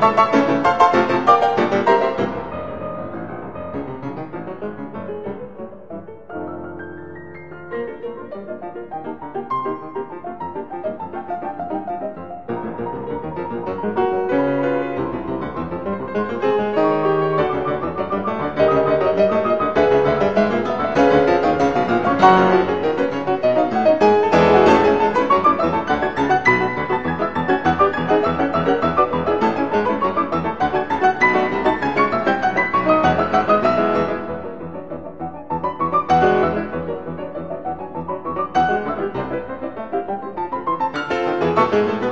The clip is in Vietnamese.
Bye. Thank you.